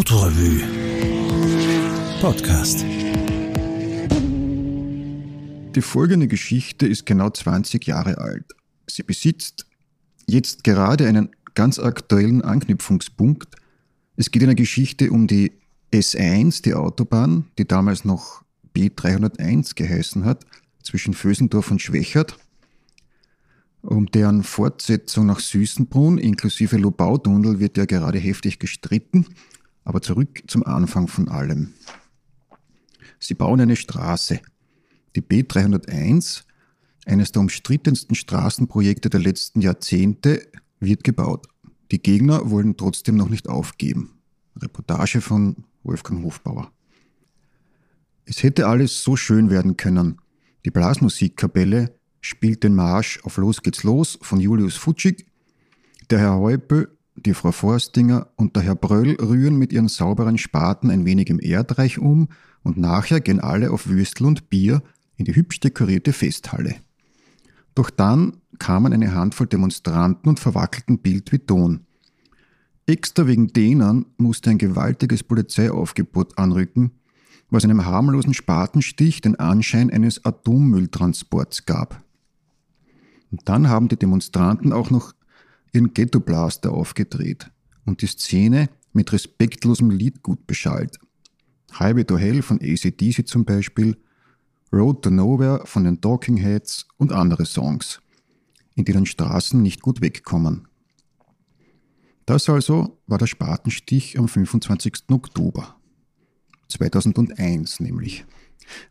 Autorevue Podcast. Die folgende Geschichte ist genau 20 Jahre alt. Sie besitzt jetzt gerade einen ganz aktuellen Anknüpfungspunkt. Es geht in der Geschichte um die S1, die Autobahn, die damals noch B301 geheißen hat, zwischen Vösendorf und Schwächert, um deren Fortsetzung nach Süßenbrunn inklusive Lobautunnel wird ja gerade heftig gestritten. Aber zurück zum Anfang von allem. Sie bauen eine Straße. Die B301, eines der umstrittensten Straßenprojekte der letzten Jahrzehnte, wird gebaut. Die Gegner wollen trotzdem noch nicht aufgeben. Reportage von Wolfgang Hofbauer. Es hätte alles so schön werden können. Die Blasmusikkapelle spielt den Marsch auf Los geht's los von Julius Futschig. Der Herr Heupel die Frau Forstinger und der Herr Bröll rühren mit ihren sauberen Spaten ein wenig im Erdreich um und nachher gehen alle auf Würstel und Bier in die hübsch dekorierte Festhalle. Doch dann kamen eine Handvoll Demonstranten und verwackelten Bild wie Ton. Extra wegen denen musste ein gewaltiges Polizeiaufgebot anrücken, was einem harmlosen Spatenstich den Anschein eines Atommülltransports gab. Und dann haben die Demonstranten auch noch ihren Ghetto-Blaster aufgedreht und die Szene mit respektlosem Liedgut beschallt. Highway to Hell von ACDC zum Beispiel, Road to Nowhere von den Talking Heads und andere Songs, in denen Straßen nicht gut wegkommen. Das also war der Spatenstich am 25. Oktober 2001 nämlich.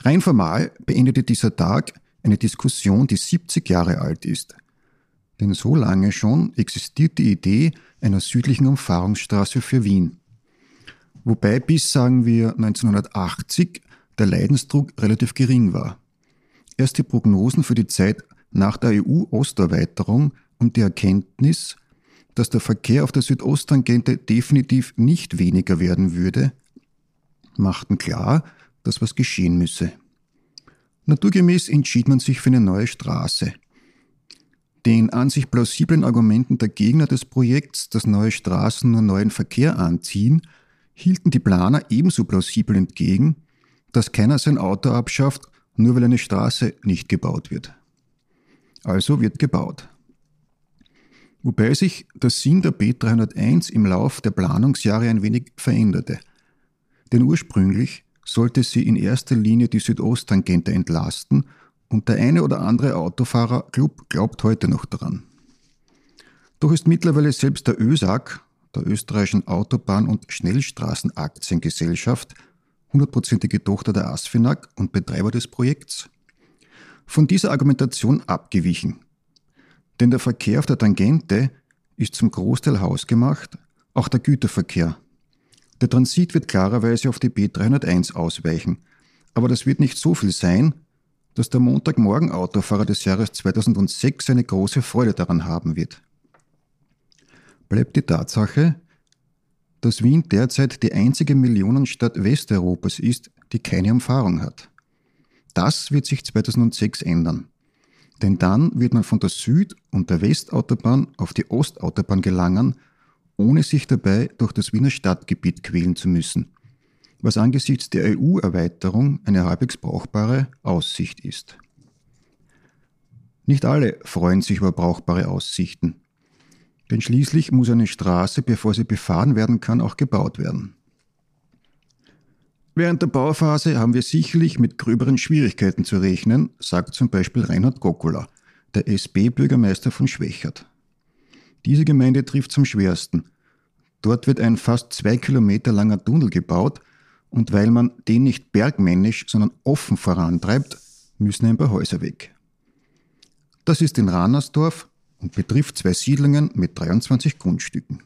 Rein formal beendete dieser Tag eine Diskussion, die 70 Jahre alt ist – denn so lange schon existiert die Idee einer südlichen Umfahrungsstraße für Wien. Wobei bis, sagen wir, 1980 der Leidensdruck relativ gering war. Erst die Prognosen für die Zeit nach der EU-Osterweiterung und die Erkenntnis, dass der Verkehr auf der Südosttangente definitiv nicht weniger werden würde, machten klar, dass was geschehen müsse. Naturgemäß entschied man sich für eine neue Straße – den an sich plausiblen Argumenten der Gegner des Projekts, dass neue Straßen nur neuen Verkehr anziehen, hielten die Planer ebenso plausibel entgegen, dass keiner sein Auto abschafft, nur weil eine Straße nicht gebaut wird. Also wird gebaut. Wobei sich der Sinn der B301 im Lauf der Planungsjahre ein wenig veränderte. Denn ursprünglich sollte sie in erster Linie die Südosttangente entlasten und der eine oder andere Autofahrerclub glaubt heute noch daran. Doch ist mittlerweile selbst der ÖSAG, der österreichischen Autobahn- und Schnellstraßenaktiengesellschaft, hundertprozentige Tochter der ASFINAG und Betreiber des Projekts, von dieser Argumentation abgewichen. Denn der Verkehr auf der Tangente ist zum Großteil hausgemacht, auch der Güterverkehr. Der Transit wird klarerweise auf die B301 ausweichen, aber das wird nicht so viel sein, dass der Montagmorgen-Autofahrer des Jahres 2006 eine große Freude daran haben wird. Bleibt die Tatsache, dass Wien derzeit die einzige Millionenstadt Westeuropas ist, die keine Umfahrung hat. Das wird sich 2006 ändern. Denn dann wird man von der Süd- und der Westautobahn auf die Ostautobahn gelangen, ohne sich dabei durch das Wiener Stadtgebiet quälen zu müssen was angesichts der EU-Erweiterung eine halbwegs brauchbare Aussicht ist. Nicht alle freuen sich über brauchbare Aussichten, denn schließlich muss eine Straße, bevor sie befahren werden kann, auch gebaut werden. Während der Bauphase haben wir sicherlich mit gröberen Schwierigkeiten zu rechnen, sagt zum Beispiel Reinhard Gokula, der SB-Bürgermeister von Schwächert. Diese Gemeinde trifft zum schwersten. Dort wird ein fast zwei Kilometer langer Tunnel gebaut, und weil man den nicht bergmännisch, sondern offen vorantreibt, müssen ein paar Häuser weg. Das ist in Ranersdorf und betrifft zwei Siedlungen mit 23 Grundstücken.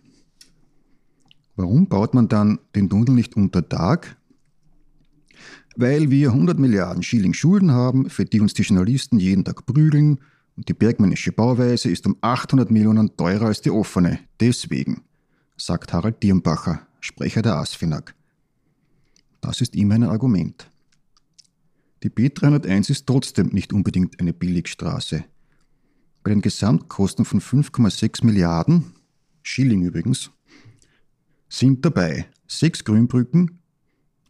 Warum baut man dann den Tunnel nicht unter Tag? Weil wir 100 Milliarden Schilling Schulden haben, für die uns die Journalisten jeden Tag prügeln und die bergmännische Bauweise ist um 800 Millionen teurer als die offene. Deswegen, sagt Harald Dirnbacher, Sprecher der ASFINAG. Das ist immer ein Argument. Die B301 ist trotzdem nicht unbedingt eine Billigstraße. Bei den Gesamtkosten von 5,6 Milliarden, Schilling übrigens, sind dabei sechs Grünbrücken,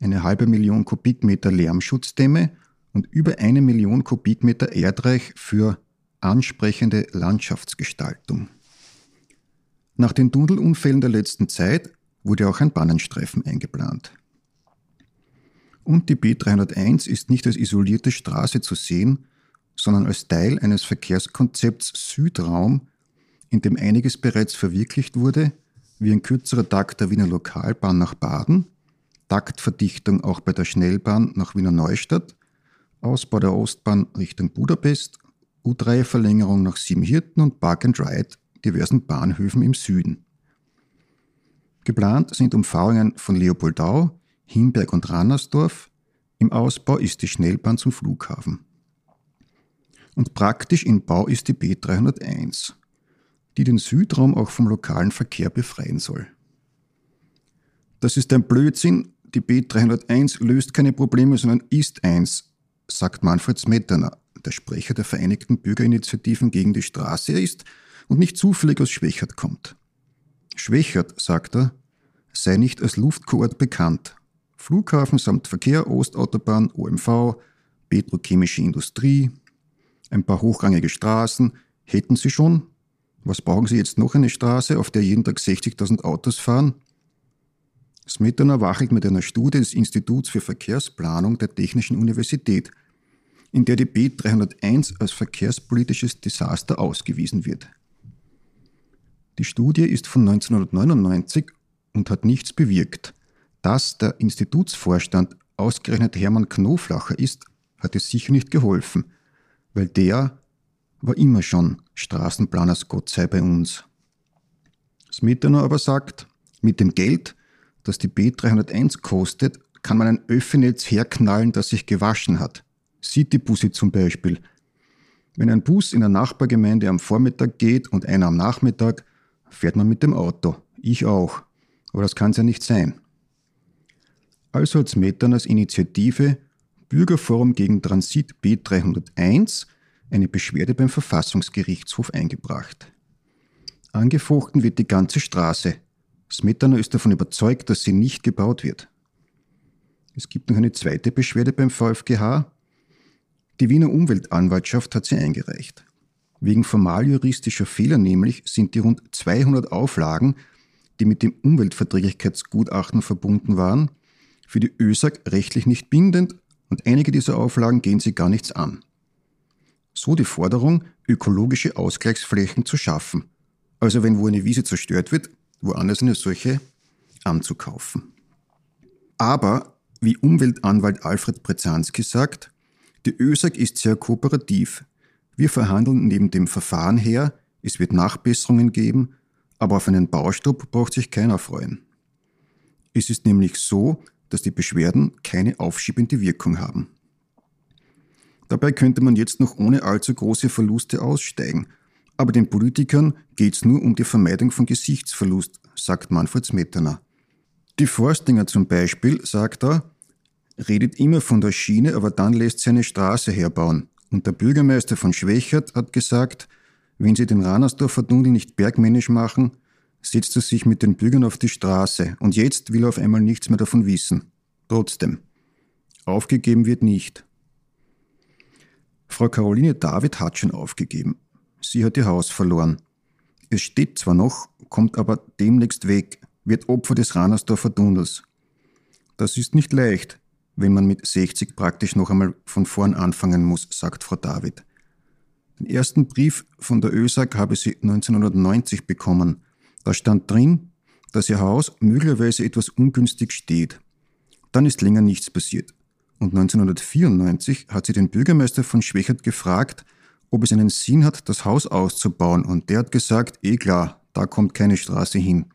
eine halbe Million Kubikmeter Lärmschutzdämme und über eine Million Kubikmeter Erdreich für ansprechende Landschaftsgestaltung. Nach den Tunnelunfällen der letzten Zeit wurde auch ein Bannenstreifen eingeplant. Und die B301 ist nicht als isolierte Straße zu sehen, sondern als Teil eines Verkehrskonzepts Südraum, in dem einiges bereits verwirklicht wurde, wie ein kürzerer Takt der Wiener Lokalbahn nach Baden, Taktverdichtung auch bei der Schnellbahn nach Wiener Neustadt, Ausbau der Ostbahn Richtung Budapest, U3-Verlängerung nach Siebenhirten und Park and Ride diversen Bahnhöfen im Süden. Geplant sind Umfahrungen von Leopoldau, Himberg und Rannersdorf. Im Ausbau ist die Schnellbahn zum Flughafen. Und praktisch in Bau ist die B301, die den Südraum auch vom lokalen Verkehr befreien soll. Das ist ein Blödsinn. Die B301 löst keine Probleme, sondern ist eins, sagt Manfred Smetana, der Sprecher der Vereinigten Bürgerinitiativen gegen die Straße ist und nicht zufällig aus Schwächert kommt. Schwächert, sagt er, sei nicht als Luftkurort bekannt. Flughafen samt Verkehr, Ostautobahn, OMV, petrochemische Industrie, ein paar hochrangige Straßen hätten sie schon. Was brauchen sie jetzt noch eine Straße, auf der jeden Tag 60.000 Autos fahren? Smetana wachelt mit einer Studie des Instituts für Verkehrsplanung der Technischen Universität, in der die B301 als verkehrspolitisches Desaster ausgewiesen wird. Die Studie ist von 1999 und hat nichts bewirkt. Dass der Institutsvorstand ausgerechnet Hermann Knoflacher ist, hat es sicher nicht geholfen, weil der war immer schon Straßenplaners Gott sei bei uns. Smetana aber sagt, mit dem Geld, das die B301 kostet, kann man ein Öffennetz herknallen, das sich gewaschen hat. Citybussi zum Beispiel. Wenn ein Bus in der Nachbargemeinde am Vormittag geht und einer am Nachmittag, fährt man mit dem Auto. Ich auch. Aber das kann es ja nicht sein. Also hat Smetanas Initiative Bürgerforum gegen Transit B301 eine Beschwerde beim Verfassungsgerichtshof eingebracht. Angefochten wird die ganze Straße. Smetana ist davon überzeugt, dass sie nicht gebaut wird. Es gibt noch eine zweite Beschwerde beim VfGH. Die Wiener Umweltanwaltschaft hat sie eingereicht. Wegen formaljuristischer Fehler nämlich sind die rund 200 Auflagen, die mit dem Umweltverträglichkeitsgutachten verbunden waren, für die ÖSAG rechtlich nicht bindend und einige dieser Auflagen gehen sie gar nichts an. So die Forderung, ökologische Ausgleichsflächen zu schaffen. Also wenn wo eine Wiese zerstört wird, woanders eine solche anzukaufen. Aber, wie Umweltanwalt Alfred Brezanski sagt, die ÖSAG ist sehr kooperativ. Wir verhandeln neben dem Verfahren her, es wird Nachbesserungen geben, aber auf einen Baustopp braucht sich keiner freuen. Es ist nämlich so, dass die Beschwerden keine aufschiebende Wirkung haben. Dabei könnte man jetzt noch ohne allzu große Verluste aussteigen, aber den Politikern geht es nur um die Vermeidung von Gesichtsverlust, sagt Manfred Smetana. Die Forstinger zum Beispiel, sagt er, redet immer von der Schiene, aber dann lässt sie eine Straße herbauen. Und der Bürgermeister von Schwächert hat gesagt, wenn sie den Ranersdorfer Tunnel nicht bergmännisch machen, setzt er sich mit den Bürgern auf die Straße und jetzt will er auf einmal nichts mehr davon wissen. Trotzdem. Aufgegeben wird nicht. Frau Caroline David hat schon aufgegeben. Sie hat ihr Haus verloren. Es steht zwar noch, kommt aber demnächst weg, wird Opfer des Ranersdorfer Tunnels. Das ist nicht leicht, wenn man mit 60 praktisch noch einmal von vorn anfangen muss, sagt Frau David. Den ersten Brief von der ÖSAG habe sie 1990 bekommen. Da stand drin, dass ihr Haus möglicherweise etwas ungünstig steht. Dann ist länger nichts passiert. Und 1994 hat sie den Bürgermeister von Schwächert gefragt, ob es einen Sinn hat, das Haus auszubauen. Und der hat gesagt, eh klar, da kommt keine Straße hin.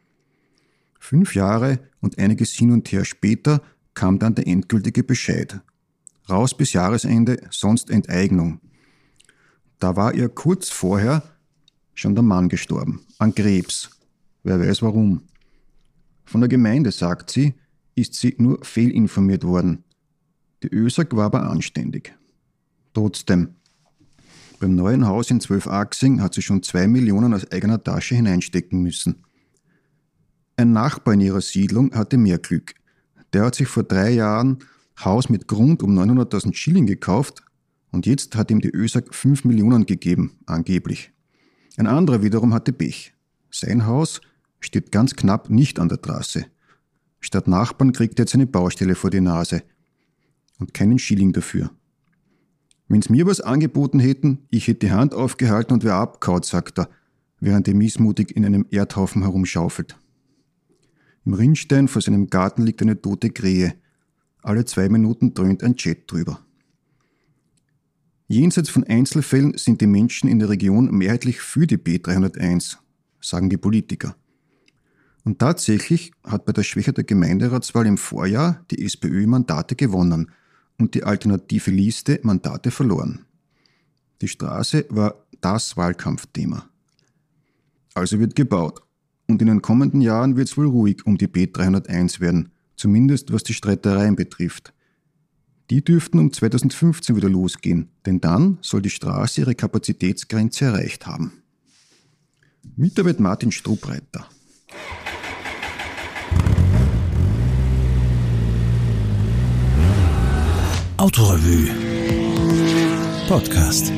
Fünf Jahre und einiges hin und her später kam dann der endgültige Bescheid. Raus bis Jahresende, sonst Enteignung. Da war ihr kurz vorher schon der Mann gestorben, an Krebs. Wer weiß warum. Von der Gemeinde, sagt sie, ist sie nur fehlinformiert worden. Die ÖSAG war aber anständig. Trotzdem, beim neuen Haus in Zwölfachsing hat sie schon zwei Millionen aus eigener Tasche hineinstecken müssen. Ein Nachbar in ihrer Siedlung hatte mehr Glück. Der hat sich vor drei Jahren Haus mit Grund um 900.000 Schilling gekauft und jetzt hat ihm die ÖSAG 5 Millionen gegeben, angeblich. Ein anderer wiederum hatte Pech. Sein Haus steht ganz knapp nicht an der Trasse. Statt Nachbarn kriegt er jetzt eine Baustelle vor die Nase. Und keinen Schilling dafür. Wenn's mir was angeboten hätten, ich hätte die Hand aufgehalten und wäre abkaut, sagt er, während er missmutig in einem Erdhaufen herumschaufelt. Im Rinnstein vor seinem Garten liegt eine tote Krähe. Alle zwei Minuten dröhnt ein Jet drüber. Jenseits von Einzelfällen sind die Menschen in der Region mehrheitlich für die B301, sagen die Politiker. Und tatsächlich hat bei der Schwäche der Gemeinderatswahl im Vorjahr die SPÖ Mandate gewonnen und die alternative Liste Mandate verloren. Die Straße war das Wahlkampfthema. Also wird gebaut. Und in den kommenden Jahren wird es wohl ruhig um die B301 werden, zumindest was die Streitereien betrifft. Die dürften um 2015 wieder losgehen, denn dann soll die Straße ihre Kapazitätsgrenze erreicht haben. Mitarbeit Martin Strubreiter. Autorevue Podcast.